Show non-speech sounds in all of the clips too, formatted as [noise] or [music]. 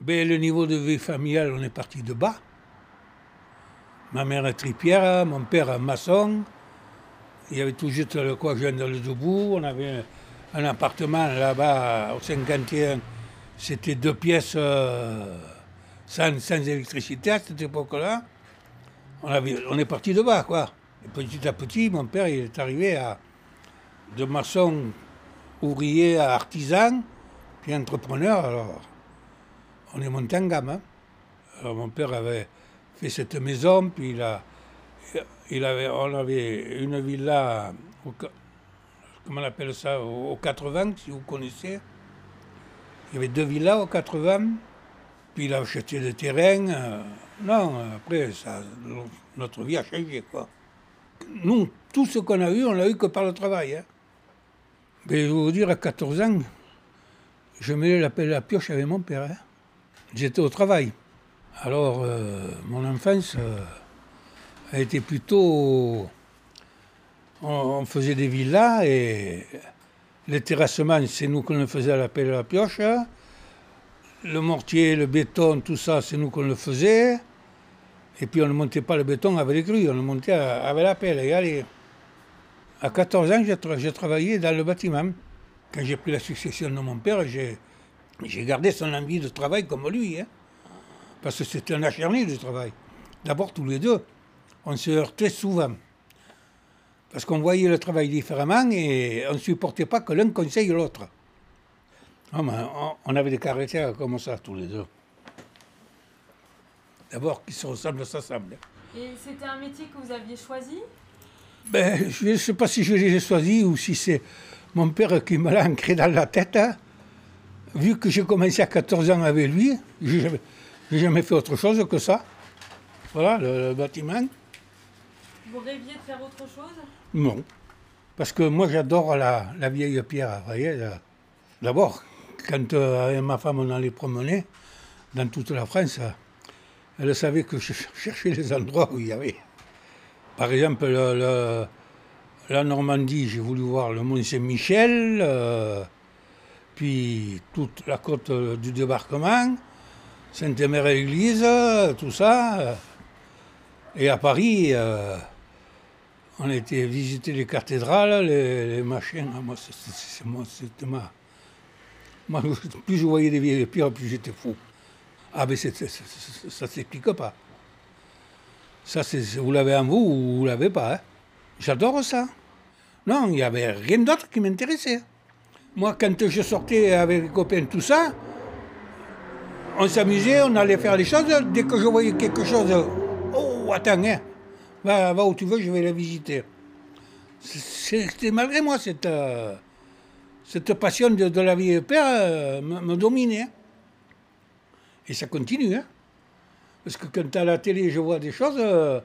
Ben, le niveau de vie familiale, on est parti de bas. Ma mère est tripière, mon père est maçon. Il y avait tout juste le quoi je viens dans le debout. On avait un appartement là-bas au 51. C'était deux pièces euh, sans, électricité à cette époque-là. On, on est parti de bas, quoi. Et petit à petit, mon père il est arrivé à de maçon ouvrier à artisan, puis entrepreneur. Alors, on est monté en gamme. hein. Alors, mon père avait fait cette maison, puis il a, il avait, on avait une villa, au, comment on appelle ça, au, au 80, si vous connaissez. Il y avait deux villas au 80, puis il a acheté des terrains. euh, non, après, ça, notre vie a changé, quoi. Nous, tout ce qu'on a eu, on l'a eu que par le travail. hein. Mais je vais vous dire, à 14 ans, je mêlais la la pioche avec mon père. hein. J'étais au travail. Alors, euh, mon enfance euh, a été plutôt. On, faisait des villas et les terrassements, c'est nous qu'on le faisait à la pelle à la pioche. Le mortier, le béton, tout ça, c'est nous qu'on le faisait. Et puis on ne montait pas le béton avec les grues, on le montait avec la pelle. Et. À 14 ans, j'ai travaillé dans le bâtiment. Quand j'ai pris la succession de mon père, j'ai j'ai gardé son envie de travail comme lui. hein. Parce que c'était un acharné du travail. D'abord, tous les deux, on se heurtait souvent. Parce qu'on voyait le travail différemment et on ne supportait pas que l'un conseille l'autre. Non, mais on, on avait des caractères comme ça, tous les deux. D'abord, qui se ressemblent, s'assemblent. Et c'était un métier que vous aviez choisi? Ben, je ne sais pas si je l'ai choisi ou si c'est mon père qui me l'a ancré dans la tête. hein. Vu que j'ai commencé à 14 ans avec lui, je n'ai jamais, j'ai jamais fait autre chose que ça. Voilà, le, le bâtiment. Vous rêviez de faire autre chose? Non. Parce que moi, j'adore la, la vieille pierre. voyez. D'abord, quand euh, avec ma femme, on allait promener dans toute la France, elle savait que je [laughs] cherchais les endroits où il y avait. Par exemple, le- le- la Normandie, j'ai voulu voir le Mont Saint-Michel, euh, puis toute la côte euh, du débarquement, Sainte-Mère-Église, tout ça. euh. Et à Paris, euh, on été visiter les cathédrales, les, les machins. Moi, c'était ma. [laughs] Plus je voyais des vieilles pierres, plus j'étais fou. Ah, mais ça ne s'explique pas. Ça, vous l'avez en vous ou vous l'avez pas. hein. J'adore ça. Non, il n'y avait rien d'autre qui m'intéressait. Moi, quand je sortais avec les copains, tout ça, on s'amusait, on allait faire les choses. Dès que je voyais quelque chose, oh, attends, hein, va, va où tu veux, je vais la visiter. C'était malgré moi, cette, euh, cette passion de, de la vie père euh, me, me dominait. Et ça continue. Hein. Parce que quand à la télé, je vois des choses, euh,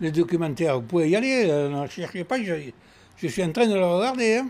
les documentaires, vous pouvez y aller, euh, ne cherchez pas, je, je suis en train de le regarder. hein.